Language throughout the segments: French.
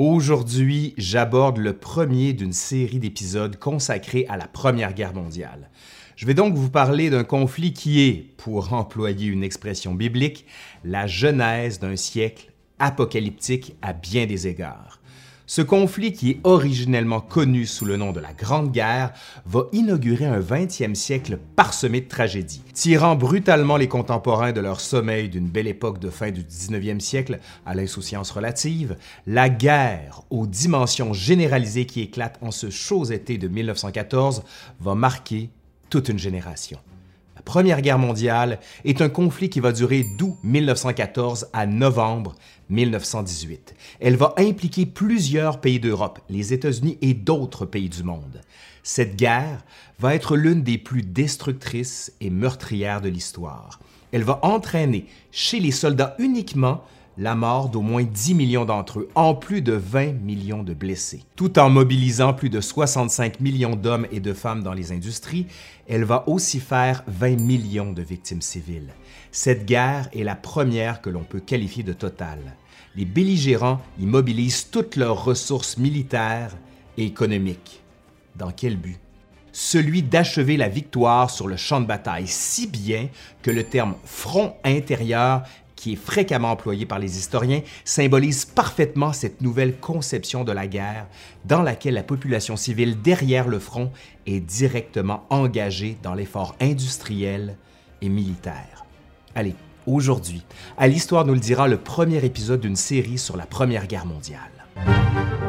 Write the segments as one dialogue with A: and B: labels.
A: Aujourd'hui, j'aborde le premier d'une série d'épisodes consacrés à la Première Guerre mondiale. Je vais donc vous parler d'un conflit qui est, pour employer une expression biblique, la genèse d'un siècle apocalyptique à bien des égards. Ce conflit, qui est originellement connu sous le nom de la Grande Guerre, va inaugurer un 20e siècle parsemé de tragédies, tirant brutalement les contemporains de leur sommeil d'une belle époque de fin du 19e siècle à l'insouciance relative. La guerre, aux dimensions généralisées qui éclatent en ce chaud été de 1914, va marquer toute une génération. Première Guerre mondiale est un conflit qui va durer d'août 1914 à novembre 1918. Elle va impliquer plusieurs pays d'Europe, les États-Unis et d'autres pays du monde. Cette guerre va être l'une des plus destructrices et meurtrières de l'histoire. Elle va entraîner chez les soldats uniquement la mort d'au moins 10 millions d'entre eux, en plus de 20 millions de blessés. Tout en mobilisant plus de 65 millions d'hommes et de femmes dans les industries, elle va aussi faire 20 millions de victimes civiles. Cette guerre est la première que l'on peut qualifier de totale. Les belligérants y mobilisent toutes leurs ressources militaires et économiques. Dans quel but? celui d'achever la victoire sur le champ de bataille, si bien que le terme front intérieur est fréquemment employé par les historiens, symbolise parfaitement cette nouvelle conception de la guerre dans laquelle la population civile derrière le front est directement engagée dans l'effort industriel et militaire. Allez, aujourd'hui, à l'Histoire nous le dira le premier épisode d'une série sur la Première Guerre mondiale.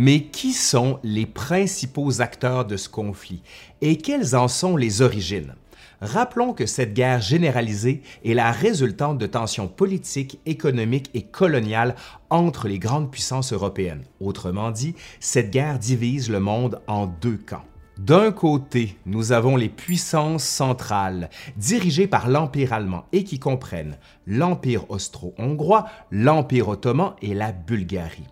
A: Mais qui sont les principaux acteurs de ce conflit et quelles en sont les origines? Rappelons que cette guerre généralisée est la résultante de tensions politiques, économiques et coloniales entre les grandes puissances européennes. Autrement dit, cette guerre divise le monde en deux camps. D'un côté, nous avons les puissances centrales, dirigées par l'Empire allemand et qui comprennent l'Empire austro-hongrois, l'Empire ottoman et la Bulgarie.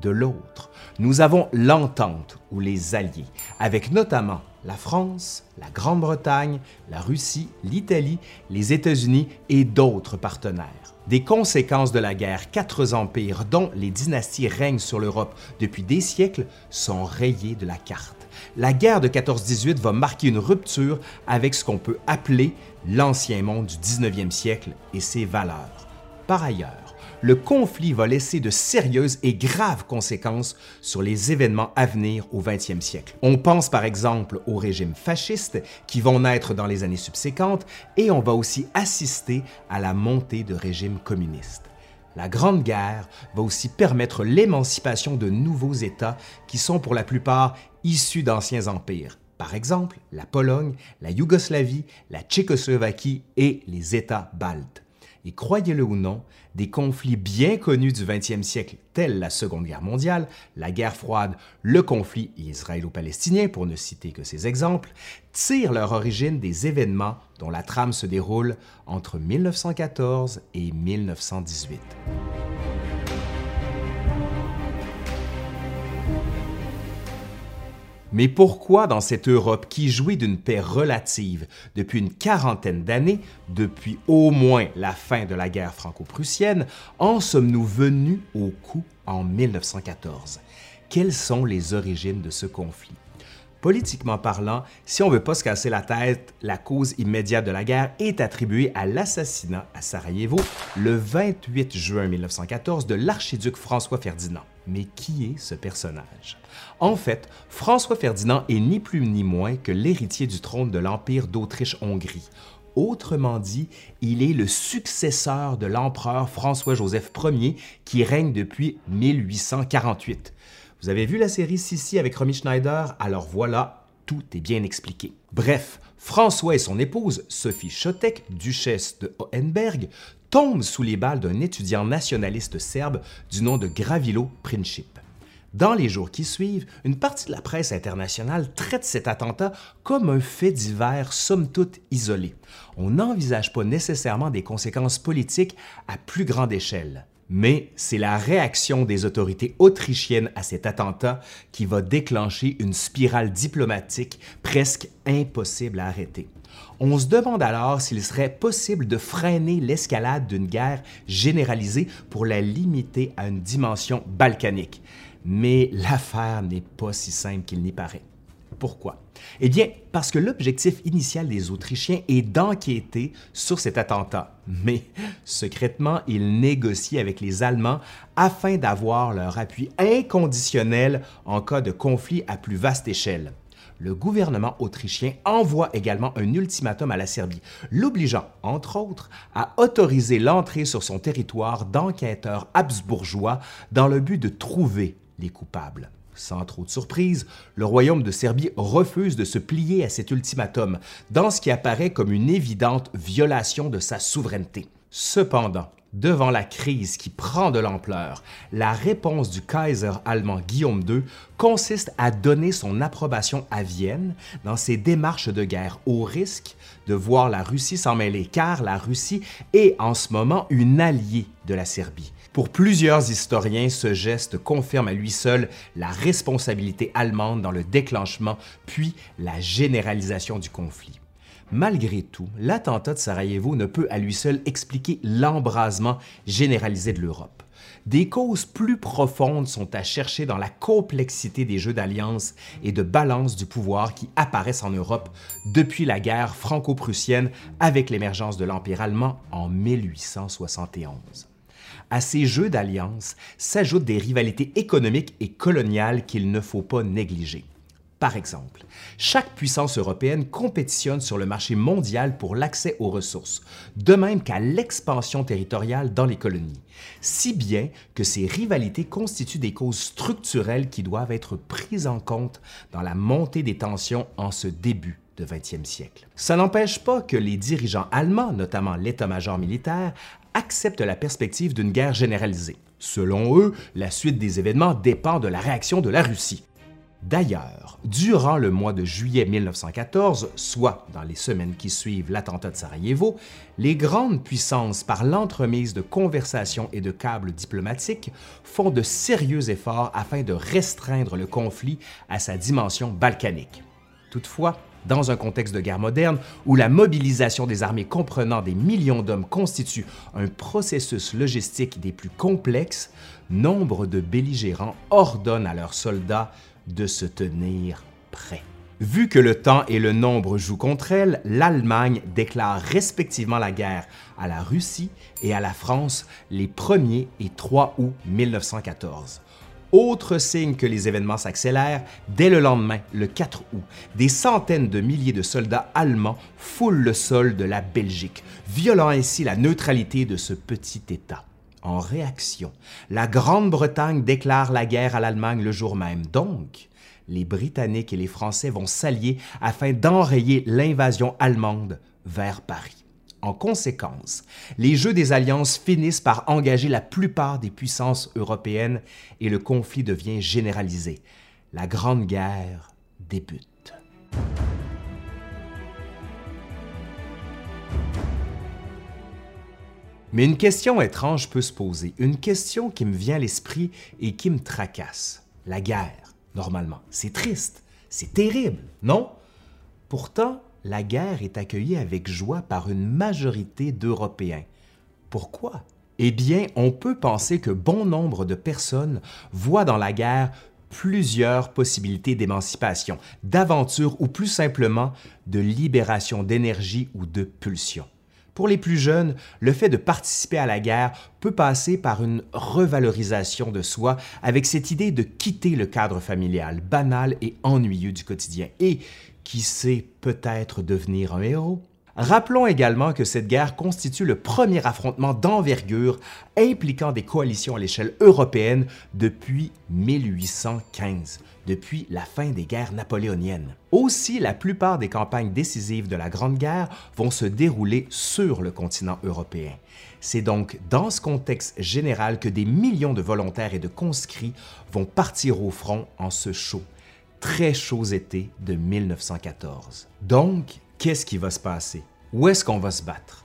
A: De l'autre, nous avons l'entente ou les alliés, avec notamment la France, la Grande-Bretagne, la Russie, l'Italie, les États-Unis et d'autres partenaires. Des conséquences de la guerre, quatre empires dont les dynasties règnent sur l'Europe depuis des siècles sont rayés de la carte. La guerre de 14-18 va marquer une rupture avec ce qu'on peut appeler l'ancien monde du 19e siècle et ses valeurs. Par ailleurs, le conflit va laisser de sérieuses et graves conséquences sur les événements à venir au 20e siècle. On pense par exemple aux régimes fascistes qui vont naître dans les années subséquentes et on va aussi assister à la montée de régimes communistes. La Grande Guerre va aussi permettre l'émancipation de nouveaux États qui sont pour la plupart issus d'anciens empires. Par exemple, la Pologne, la Yougoslavie, la Tchécoslovaquie et les États baltes. Et croyez-le ou non, des conflits bien connus du 20e siècle, tels la Seconde Guerre mondiale, la guerre froide, le conflit israélo-palestinien, pour ne citer que ces exemples, tirent leur origine des événements dont la trame se déroule entre 1914 et 1918. Mais pourquoi dans cette Europe qui jouit d'une paix relative depuis une quarantaine d'années, depuis au moins la fin de la guerre franco-prussienne, en sommes-nous venus au coup en 1914? Quelles sont les origines de ce conflit? Politiquement parlant, si on ne veut pas se casser la tête, la cause immédiate de la guerre est attribuée à l'assassinat à Sarajevo le 28 juin 1914 de l'archiduc François Ferdinand. Mais qui est ce personnage? En fait, François Ferdinand est ni plus ni moins que l'héritier du trône de l'Empire d'Autriche-Hongrie. Autrement dit, il est le successeur de l'empereur François-Joseph Ier qui règne depuis 1848. Vous avez vu la série Sissi avec Romy Schneider? Alors voilà, tout est bien expliqué. Bref, François et son épouse, Sophie Chotek, duchesse de Hohenberg, tombent sous les balles d'un étudiant nationaliste serbe du nom de Gravilo Princip. Dans les jours qui suivent, une partie de la presse internationale traite cet attentat comme un fait divers somme toute isolé. On n'envisage pas nécessairement des conséquences politiques à plus grande échelle. Mais c'est la réaction des autorités autrichiennes à cet attentat qui va déclencher une spirale diplomatique presque impossible à arrêter. On se demande alors s'il serait possible de freiner l'escalade d'une guerre généralisée pour la limiter à une dimension balkanique. Mais l'affaire n'est pas si simple qu'il n'y paraît. Pourquoi? Eh bien, parce que l'objectif initial des Autrichiens est d'enquêter sur cet attentat. Mais secrètement, ils négocient avec les Allemands afin d'avoir leur appui inconditionnel en cas de conflit à plus vaste échelle le gouvernement autrichien envoie également un ultimatum à la Serbie, l'obligeant, entre autres, à autoriser l'entrée sur son territoire d'enquêteurs habsbourgeois dans le but de trouver les coupables. Sans trop de surprise, le royaume de Serbie refuse de se plier à cet ultimatum, dans ce qui apparaît comme une évidente violation de sa souveraineté. Cependant, devant la crise qui prend de l'ampleur, la réponse du Kaiser allemand Guillaume II consiste à donner son approbation à Vienne dans ses démarches de guerre au risque de voir la Russie s'en mêler, car la Russie est en ce moment une alliée de la Serbie. Pour plusieurs historiens, ce geste confirme à lui seul la responsabilité allemande dans le déclenchement puis la généralisation du conflit. Malgré tout, l'attentat de Sarajevo ne peut à lui seul expliquer l'embrasement généralisé de l'Europe. Des causes plus profondes sont à chercher dans la complexité des jeux d'alliance et de balance du pouvoir qui apparaissent en Europe depuis la guerre franco-prussienne avec l'émergence de l'Empire allemand en 1871. À ces jeux d'alliance s'ajoutent des rivalités économiques et coloniales qu'il ne faut pas négliger. Par exemple, chaque puissance européenne compétitionne sur le marché mondial pour l'accès aux ressources, de même qu'à l'expansion territoriale dans les colonies, si bien que ces rivalités constituent des causes structurelles qui doivent être prises en compte dans la montée des tensions en ce début de 20e siècle. Ça n'empêche pas que les dirigeants allemands, notamment l'état-major militaire, acceptent la perspective d'une guerre généralisée. Selon eux, la suite des événements dépend de la réaction de la Russie. D'ailleurs, durant le mois de juillet 1914, soit dans les semaines qui suivent l'attentat de Sarajevo, les grandes puissances, par l'entremise de conversations et de câbles diplomatiques, font de sérieux efforts afin de restreindre le conflit à sa dimension balkanique. Toutefois, dans un contexte de guerre moderne où la mobilisation des armées comprenant des millions d'hommes constitue un processus logistique des plus complexes, nombre de belligérants ordonnent à leurs soldats de se tenir prêt. Vu que le temps et le nombre jouent contre elle, l'Allemagne déclare respectivement la guerre à la Russie et à la France les 1er et 3 août 1914. Autre signe que les événements s'accélèrent, dès le lendemain, le 4 août, des centaines de milliers de soldats allemands foulent le sol de la Belgique, violant ainsi la neutralité de ce petit État. En réaction, la Grande-Bretagne déclare la guerre à l'Allemagne le jour même. Donc, les Britanniques et les Français vont s'allier afin d'enrayer l'invasion allemande vers Paris. En conséquence, les jeux des alliances finissent par engager la plupart des puissances européennes et le conflit devient généralisé. La Grande Guerre débute. Mais une question étrange peut se poser, une question qui me vient à l'esprit et qui me tracasse. La guerre, normalement, c'est triste, c'est terrible, non? Pourtant, la guerre est accueillie avec joie par une majorité d'Européens. Pourquoi? Eh bien, on peut penser que bon nombre de personnes voient dans la guerre plusieurs possibilités d'émancipation, d'aventure ou plus simplement de libération d'énergie ou de pulsion. Pour les plus jeunes, le fait de participer à la guerre peut passer par une revalorisation de soi avec cette idée de quitter le cadre familial banal et ennuyeux du quotidien et, qui sait, peut-être devenir un héros. Rappelons également que cette guerre constitue le premier affrontement d'envergure impliquant des coalitions à l'échelle européenne depuis 1815, depuis la fin des guerres napoléoniennes. Aussi, la plupart des campagnes décisives de la Grande Guerre vont se dérouler sur le continent européen. C'est donc dans ce contexte général que des millions de volontaires et de conscrits vont partir au front en ce chaud, très chaud été de 1914. Donc, qu'est-ce qui va se passer? Où est-ce qu'on va se battre?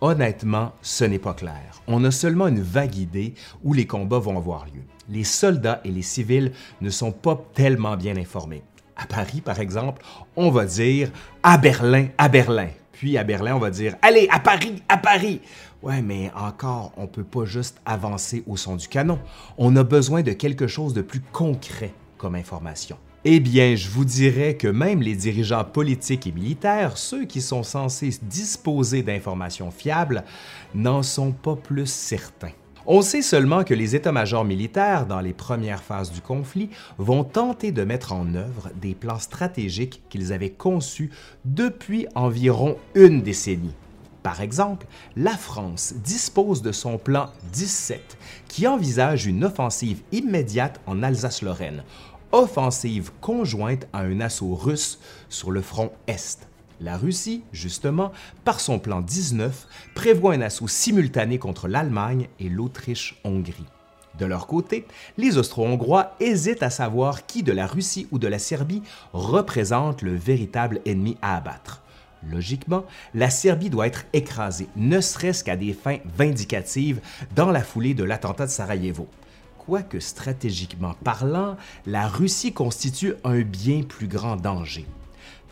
A: Honnêtement, ce n'est pas clair. On a seulement une vague idée où les combats vont avoir lieu. Les soldats et les civils ne sont pas tellement bien informés. À Paris, par exemple, on va dire à Berlin, à Berlin. Puis à Berlin, on va dire Allez, à Paris, à Paris. Ouais, mais encore, on ne peut pas juste avancer au son du canon. On a besoin de quelque chose de plus concret comme information. Eh bien, je vous dirais que même les dirigeants politiques et militaires, ceux qui sont censés disposer d'informations fiables, n'en sont pas plus certains. On sait seulement que les états-majors militaires, dans les premières phases du conflit, vont tenter de mettre en œuvre des plans stratégiques qu'ils avaient conçus depuis environ une décennie. Par exemple, la France dispose de son plan 17, qui envisage une offensive immédiate en Alsace-Lorraine, offensive conjointe à un assaut russe sur le front Est. La Russie, justement, par son plan 19, prévoit un assaut simultané contre l'Allemagne et l'Autriche-Hongrie. De leur côté, les Austro-Hongrois hésitent à savoir qui de la Russie ou de la Serbie représente le véritable ennemi à abattre. Logiquement, la Serbie doit être écrasée, ne serait-ce qu'à des fins vindicatives, dans la foulée de l'attentat de Sarajevo. Quoique stratégiquement parlant, la Russie constitue un bien plus grand danger.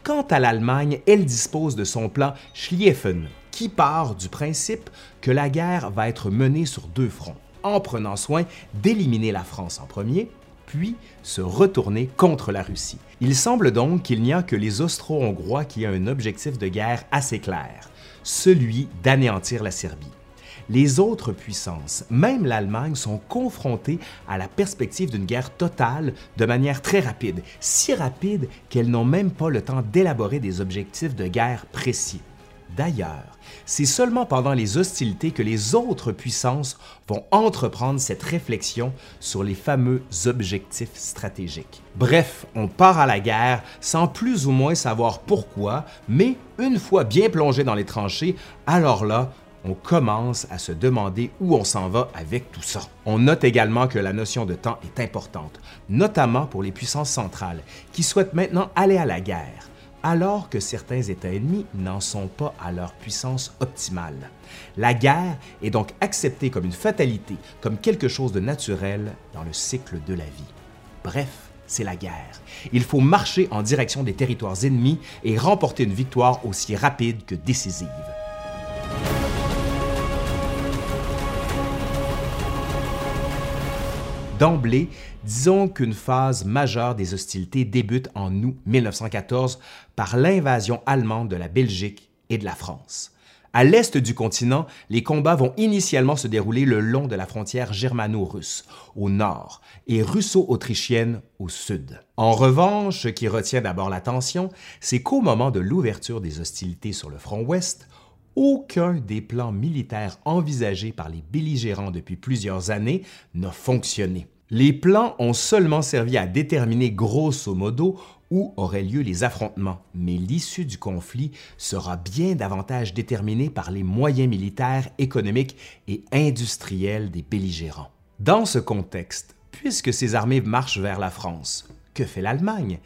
A: Quant à l'Allemagne, elle dispose de son plan Schlieffen, qui part du principe que la guerre va être menée sur deux fronts, en prenant soin d'éliminer la France en premier, puis se retourner contre la Russie. Il semble donc qu'il n'y a que les Austro-Hongrois qui ont un objectif de guerre assez clair, celui d'anéantir la Serbie. Les autres puissances, même l'Allemagne, sont confrontées à la perspective d'une guerre totale de manière très rapide, si rapide qu'elles n'ont même pas le temps d'élaborer des objectifs de guerre précis. D'ailleurs, c'est seulement pendant les hostilités que les autres puissances vont entreprendre cette réflexion sur les fameux objectifs stratégiques. Bref, on part à la guerre sans plus ou moins savoir pourquoi, mais une fois bien plongé dans les tranchées, alors là, on commence à se demander où on s'en va avec tout ça. On note également que la notion de temps est importante, notamment pour les puissances centrales, qui souhaitent maintenant aller à la guerre, alors que certains États ennemis n'en sont pas à leur puissance optimale. La guerre est donc acceptée comme une fatalité, comme quelque chose de naturel dans le cycle de la vie. Bref, c'est la guerre. Il faut marcher en direction des territoires ennemis et remporter une victoire aussi rapide que décisive. D'emblée, disons qu'une phase majeure des hostilités débute en août 1914 par l'invasion allemande de la Belgique et de la France. À l'est du continent, les combats vont initialement se dérouler le long de la frontière germano-russe, au nord, et russo-autrichienne au sud. En revanche, ce qui retient d'abord l'attention, c'est qu'au moment de l'ouverture des hostilités sur le front ouest, aucun des plans militaires envisagés par les belligérants depuis plusieurs années n'a fonctionné. Les plans ont seulement servi à déterminer grosso modo où auraient lieu les affrontements, mais l'issue du conflit sera bien davantage déterminée par les moyens militaires, économiques et industriels des belligérants. Dans ce contexte, puisque ces armées marchent vers la France, que fait l'Allemagne?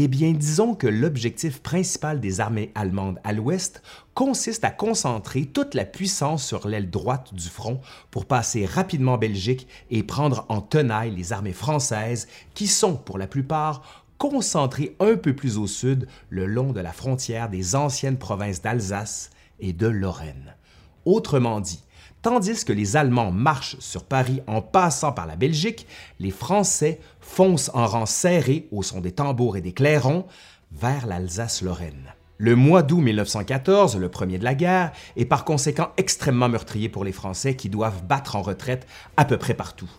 A: Eh bien, disons que l'objectif principal des armées allemandes à l'ouest consiste à concentrer toute la puissance sur l'aile droite du front pour passer rapidement en Belgique et prendre en tenaille les armées françaises qui sont, pour la plupart, concentrées un peu plus au sud le long de la frontière des anciennes provinces d'Alsace et de Lorraine. Autrement dit, Tandis que les Allemands marchent sur Paris en passant par la Belgique, les Français foncent en rang serré au son des tambours et des clairons vers l'Alsace-Lorraine. Le mois d'août 1914, le premier de la guerre, est par conséquent extrêmement meurtrier pour les Français qui doivent battre en retraite à peu près partout.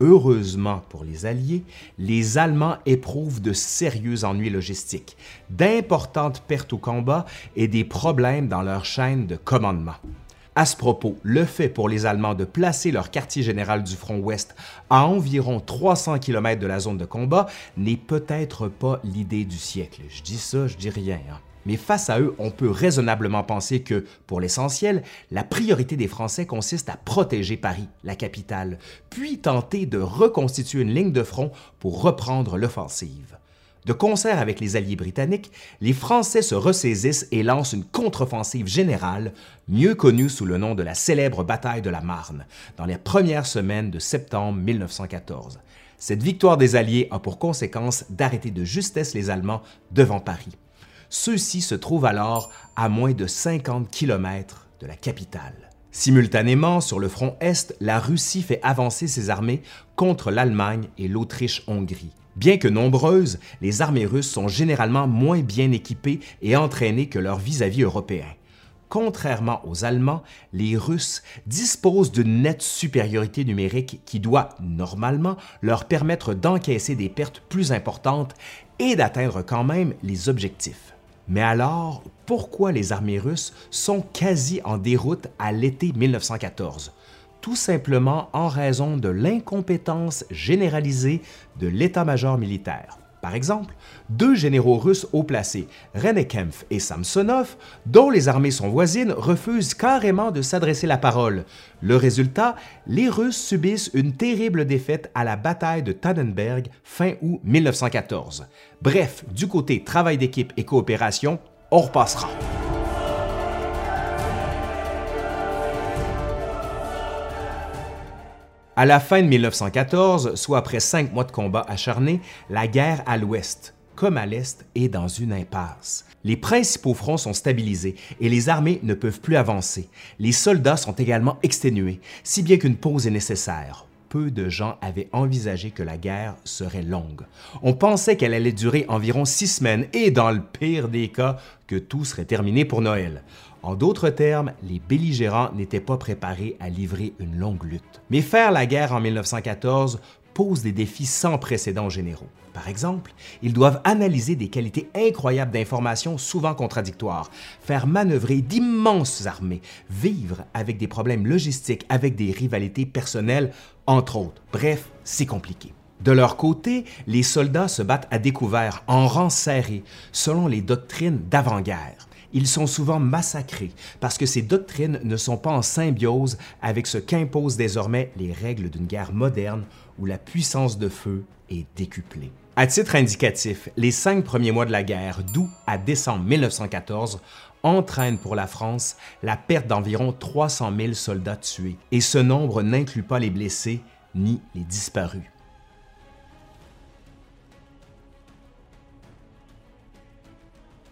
A: Heureusement pour les Alliés, les Allemands éprouvent de sérieux ennuis logistiques, d'importantes pertes au combat et des problèmes dans leur chaîne de commandement. À ce propos, le fait pour les Allemands de placer leur quartier général du front ouest à environ 300 km de la zone de combat n'est peut-être pas l'idée du siècle. Je dis ça, je dis rien. Hein. Mais face à eux, on peut raisonnablement penser que, pour l'essentiel, la priorité des Français consiste à protéger Paris, la capitale, puis tenter de reconstituer une ligne de front pour reprendre l'offensive. De concert avec les alliés britanniques, les Français se ressaisissent et lancent une contre-offensive générale, mieux connue sous le nom de la célèbre bataille de la Marne, dans les premières semaines de septembre 1914. Cette victoire des Alliés a pour conséquence d'arrêter de justesse les Allemands devant Paris. Ceux-ci se trouvent alors à moins de 50 km de la capitale. Simultanément, sur le front Est, la Russie fait avancer ses armées contre l'Allemagne et l'Autriche-Hongrie. Bien que nombreuses, les armées russes sont généralement moins bien équipées et entraînées que leurs vis-à-vis européens. Contrairement aux Allemands, les Russes disposent d'une nette supériorité numérique qui doit, normalement, leur permettre d'encaisser des pertes plus importantes et d'atteindre quand même les objectifs. Mais alors, pourquoi les armées russes sont quasi en déroute à l'été 1914? Tout simplement en raison de l'incompétence généralisée de l'état-major militaire. Par exemple, deux généraux russes haut placés, Renekempf et Samsonov, dont les armées sont voisines, refusent carrément de s'adresser la parole. Le résultat, les Russes subissent une terrible défaite à la bataille de Tannenberg fin août 1914. Bref, du côté travail d'équipe et coopération, on repassera. À la fin de 1914, soit après cinq mois de combats acharnés, la guerre à l'ouest, comme à l'est, est dans une impasse. Les principaux fronts sont stabilisés et les armées ne peuvent plus avancer. Les soldats sont également exténués, si bien qu'une pause est nécessaire. Peu de gens avaient envisagé que la guerre serait longue. On pensait qu'elle allait durer environ six semaines et, dans le pire des cas, que tout serait terminé pour Noël. En d'autres termes, les belligérants n'étaient pas préparés à livrer une longue lutte. Mais faire la guerre en 1914 pose des défis sans précédent généraux. Par exemple, ils doivent analyser des qualités incroyables d'informations souvent contradictoires, faire manœuvrer d'immenses armées, vivre avec des problèmes logistiques, avec des rivalités personnelles, entre autres. Bref, c'est compliqué. De leur côté, les soldats se battent à découvert, en rang serré, selon les doctrines d'avant-guerre ils sont souvent massacrés parce que ces doctrines ne sont pas en symbiose avec ce qu'imposent désormais les règles d'une guerre moderne où la puissance de feu est décuplée. À titre indicatif, les cinq premiers mois de la guerre, d'août à décembre 1914, entraînent pour la France la perte d'environ 300 000 soldats tués, et ce nombre n'inclut pas les blessés ni les disparus.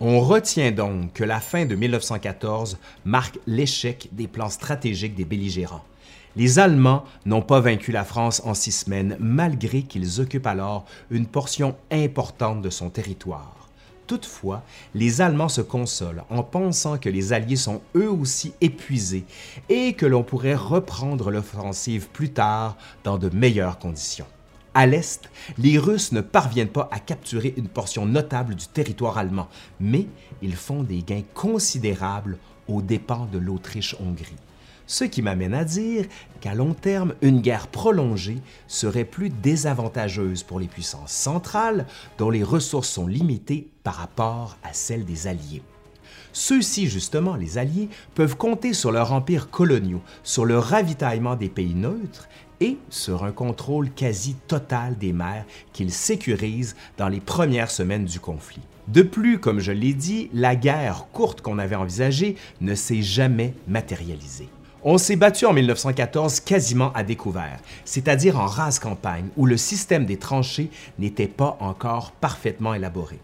A: On retient donc que la fin de 1914 marque l'échec des plans stratégiques des belligérants. Les Allemands n'ont pas vaincu la France en six semaines, malgré qu'ils occupent alors une portion importante de son territoire. Toutefois, les Allemands se consolent en pensant que les Alliés sont eux aussi épuisés et que l'on pourrait reprendre l'offensive plus tard dans de meilleures conditions. À l'est, les Russes ne parviennent pas à capturer une portion notable du territoire allemand, mais ils font des gains considérables aux dépens de l'Autriche-Hongrie. Ce qui m'amène à dire qu'à long terme, une guerre prolongée serait plus désavantageuse pour les puissances centrales dont les ressources sont limitées par rapport à celles des Alliés. Ceux-ci, justement, les Alliés, peuvent compter sur leur empire coloniaux, sur le ravitaillement des pays neutres et sur un contrôle quasi total des mers qu'ils sécurisent dans les premières semaines du conflit. De plus, comme je l'ai dit, la guerre courte qu'on avait envisagée ne s'est jamais matérialisée. On s'est battu en 1914 quasiment à découvert, c'est-à-dire en rase campagne où le système des tranchées n'était pas encore parfaitement élaboré.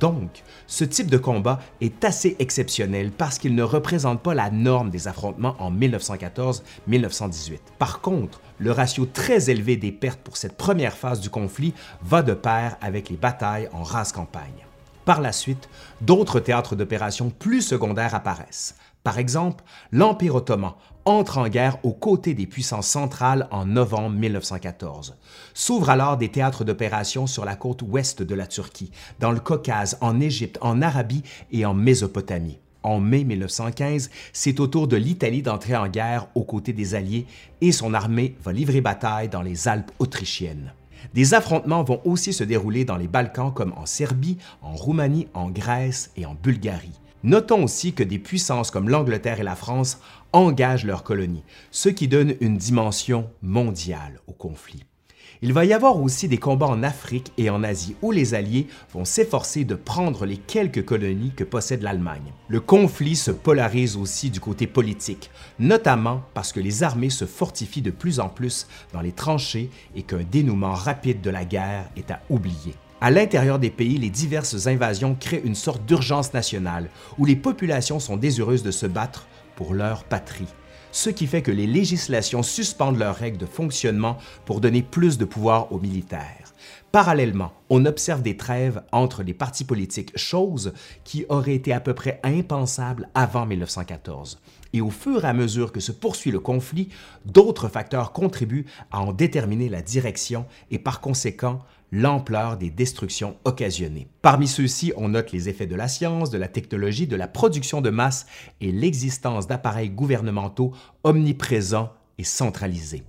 A: Donc, ce type de combat est assez exceptionnel parce qu'il ne représente pas la norme des affrontements en 1914-1918. Par contre, le ratio très élevé des pertes pour cette première phase du conflit va de pair avec les batailles en rase campagne. Par la suite, d'autres théâtres d'opérations plus secondaires apparaissent. Par exemple, l'Empire ottoman entre en guerre aux côtés des puissances centrales en novembre 1914. S'ouvrent alors des théâtres d'opérations sur la côte ouest de la Turquie, dans le Caucase, en Égypte, en Arabie et en Mésopotamie. En mai 1915, c'est au tour de l'Italie d'entrer en guerre aux côtés des Alliés et son armée va livrer bataille dans les Alpes autrichiennes. Des affrontements vont aussi se dérouler dans les Balkans comme en Serbie, en Roumanie, en Grèce et en Bulgarie. Notons aussi que des puissances comme l'Angleterre et la France engagent leurs colonies, ce qui donne une dimension mondiale au conflit. Il va y avoir aussi des combats en Afrique et en Asie où les Alliés vont s'efforcer de prendre les quelques colonies que possède l'Allemagne. Le conflit se polarise aussi du côté politique, notamment parce que les armées se fortifient de plus en plus dans les tranchées et qu'un dénouement rapide de la guerre est à oublier. À l'intérieur des pays, les diverses invasions créent une sorte d'urgence nationale où les populations sont désireuses de se battre pour leur patrie ce qui fait que les législations suspendent leurs règles de fonctionnement pour donner plus de pouvoir aux militaires. Parallèlement, on observe des trêves entre les partis politiques, chose qui aurait été à peu près impensable avant 1914. Et au fur et à mesure que se poursuit le conflit, d'autres facteurs contribuent à en déterminer la direction et par conséquent l'ampleur des destructions occasionnées. Parmi ceux-ci, on note les effets de la science, de la technologie, de la production de masse et l'existence d'appareils gouvernementaux omniprésents et centralisés.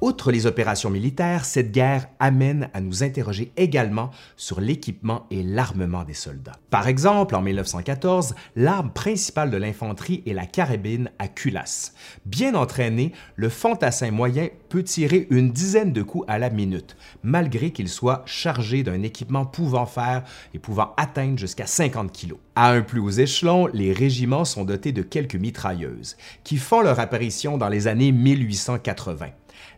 A: Outre les opérations militaires, cette guerre amène à nous interroger également sur l'équipement et l'armement des soldats. Par exemple, en 1914, l'arme principale de l'infanterie est la carabine à culasse. Bien entraîné, le fantassin moyen peut tirer une dizaine de coups à la minute, malgré qu'il soit chargé d'un équipement pouvant faire et pouvant atteindre jusqu'à 50 kg. À un plus haut échelon, les régiments sont dotés de quelques mitrailleuses, qui font leur apparition dans les années 1880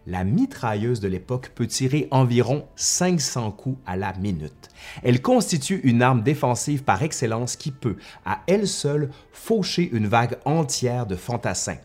A: la mitrailleuse de l'époque peut tirer environ 500 coups à la minute. Elle constitue une arme défensive par excellence qui peut, à elle seule, faucher une vague entière de fantassins.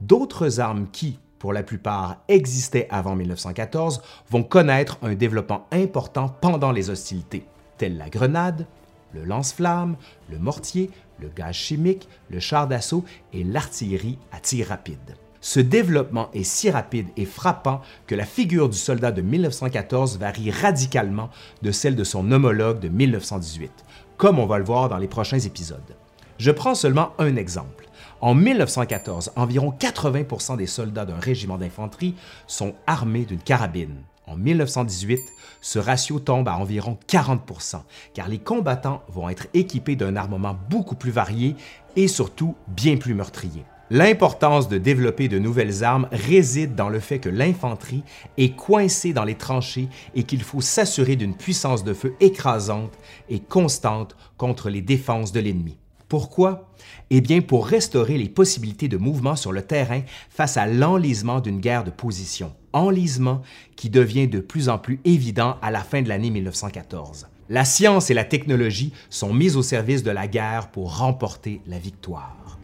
A: D'autres armes qui, pour la plupart, existaient avant 1914, vont connaître un développement important pendant les hostilités, telles la grenade, le lance-flamme, le mortier, le gaz chimique, le char d'assaut et l'artillerie à tir rapide. Ce développement est si rapide et frappant que la figure du soldat de 1914 varie radicalement de celle de son homologue de 1918, comme on va le voir dans les prochains épisodes. Je prends seulement un exemple. En 1914, environ 80% des soldats d'un régiment d'infanterie sont armés d'une carabine. En 1918, ce ratio tombe à environ 40% car les combattants vont être équipés d'un armement beaucoup plus varié et surtout bien plus meurtrier. L'importance de développer de nouvelles armes réside dans le fait que l'infanterie est coincée dans les tranchées et qu'il faut s'assurer d'une puissance de feu écrasante et constante contre les défenses de l'ennemi. Pourquoi? Eh bien, pour restaurer les possibilités de mouvement sur le terrain face à l'enlisement d'une guerre de position, enlisement qui devient de plus en plus évident à la fin de l'année 1914. La science et la technologie sont mises au service de la guerre pour remporter la victoire.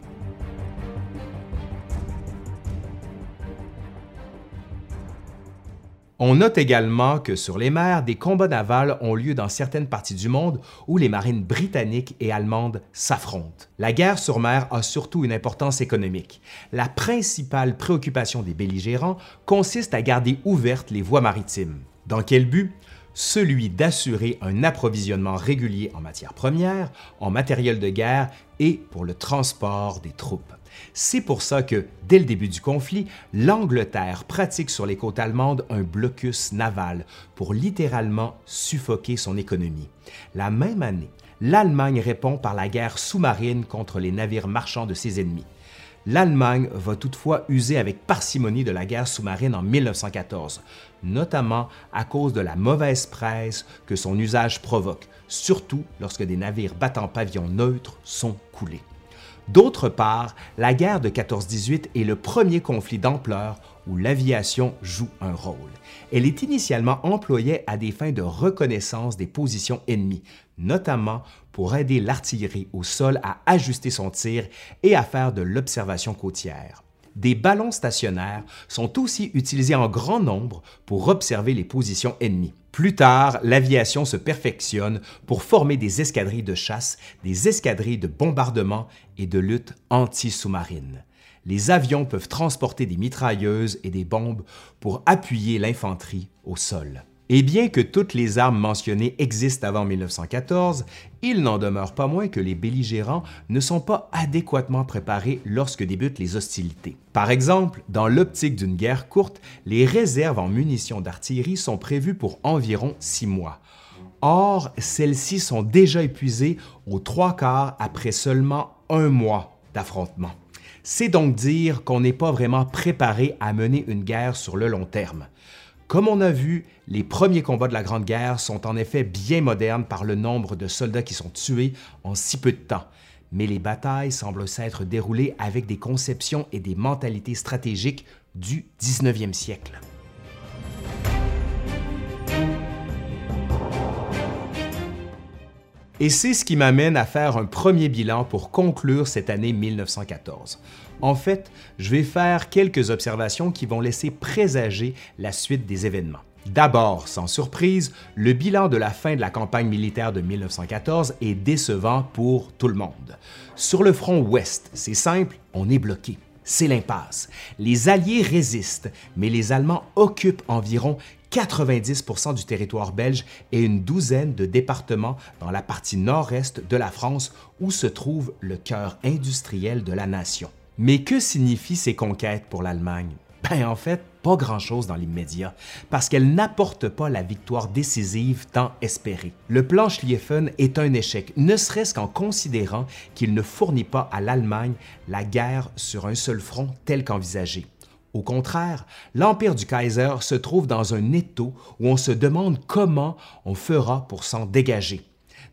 A: On note également que sur les mers, des combats navals ont lieu dans certaines parties du monde où les marines britanniques et allemandes s'affrontent. La guerre sur mer a surtout une importance économique. La principale préoccupation des belligérants consiste à garder ouvertes les voies maritimes. Dans quel but? Celui d'assurer un approvisionnement régulier en matières premières, en matériel de guerre et pour le transport des troupes. C'est pour ça que, dès le début du conflit, l'Angleterre pratique sur les côtes allemandes un blocus naval pour littéralement suffoquer son économie. La même année, l'Allemagne répond par la guerre sous-marine contre les navires marchands de ses ennemis. L'Allemagne va toutefois user avec parcimonie de la guerre sous-marine en 1914, notamment à cause de la mauvaise presse que son usage provoque, surtout lorsque des navires battant pavillon neutre sont coulés. D'autre part, la guerre de 14-18 est le premier conflit d'ampleur où l'aviation joue un rôle. Elle est initialement employée à des fins de reconnaissance des positions ennemies, notamment pour aider l'artillerie au sol à ajuster son tir et à faire de l'observation côtière. Des ballons stationnaires sont aussi utilisés en grand nombre pour observer les positions ennemies. Plus tard, l'aviation se perfectionne pour former des escadrilles de chasse, des escadrilles de bombardement et de lutte anti-sous-marine. Les avions peuvent transporter des mitrailleuses et des bombes pour appuyer l'infanterie au sol. Et bien que toutes les armes mentionnées existent avant 1914, il n'en demeure pas moins que les belligérants ne sont pas adéquatement préparés lorsque débutent les hostilités. Par exemple, dans l'optique d'une guerre courte, les réserves en munitions d'artillerie sont prévues pour environ six mois. Or, celles-ci sont déjà épuisées aux trois quarts après seulement un mois d'affrontement. C'est donc dire qu'on n'est pas vraiment préparé à mener une guerre sur le long terme. Comme on a vu, les premiers combats de la Grande Guerre sont en effet bien modernes par le nombre de soldats qui sont tués en si peu de temps, mais les batailles semblent s'être déroulées avec des conceptions et des mentalités stratégiques du 19e siècle. Et c'est ce qui m'amène à faire un premier bilan pour conclure cette année 1914. En fait, je vais faire quelques observations qui vont laisser présager la suite des événements. D'abord, sans surprise, le bilan de la fin de la campagne militaire de 1914 est décevant pour tout le monde. Sur le front ouest, c'est simple, on est bloqué. C'est l'impasse. Les Alliés résistent, mais les Allemands occupent environ 90% du territoire belge et une douzaine de départements dans la partie nord-est de la France où se trouve le cœur industriel de la nation. Mais que signifient ces conquêtes pour l'Allemagne? Ben en fait, pas grand-chose dans l'immédiat, parce qu'elles n'apportent pas la victoire décisive tant espérée. Le plan Schlieffen est un échec, ne serait-ce qu'en considérant qu'il ne fournit pas à l'Allemagne la guerre sur un seul front tel qu'envisagé. Au contraire, l'Empire du Kaiser se trouve dans un étau où on se demande comment on fera pour s'en dégager.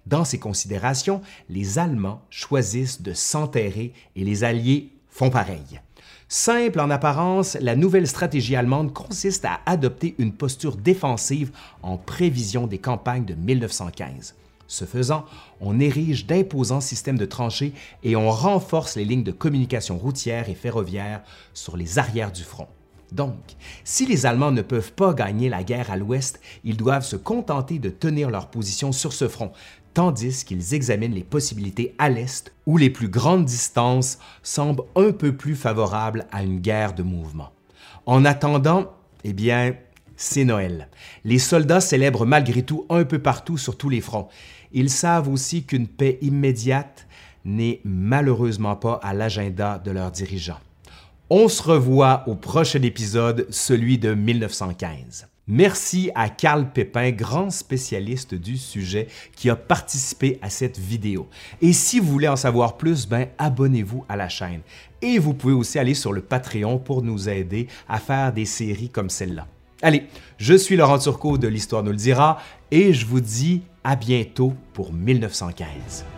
A: Dans ces considérations, les Allemands choisissent de s'enterrer et les Alliés font pareil. Simple en apparence, la nouvelle stratégie allemande consiste à adopter une posture défensive en prévision des campagnes de 1915. Ce faisant, on érige d'imposants systèmes de tranchées et on renforce les lignes de communication routière et ferroviaire sur les arrières du front. Donc, si les Allemands ne peuvent pas gagner la guerre à l'ouest, ils doivent se contenter de tenir leur position sur ce front, tandis qu'ils examinent les possibilités à l'est où les plus grandes distances semblent un peu plus favorables à une guerre de mouvement. En attendant, eh bien, c'est Noël. Les soldats célèbrent malgré tout un peu partout sur tous les fronts. Ils savent aussi qu'une paix immédiate n'est malheureusement pas à l'agenda de leurs dirigeants. On se revoit au prochain épisode, celui de 1915. Merci à Carl Pépin, grand spécialiste du sujet, qui a participé à cette vidéo. Et si vous voulez en savoir plus, ben abonnez-vous à la chaîne. Et vous pouvez aussi aller sur le Patreon pour nous aider à faire des séries comme celle-là. Allez, je suis Laurent Turcot de l'Histoire nous le dira et je vous dis à bientôt pour 1915.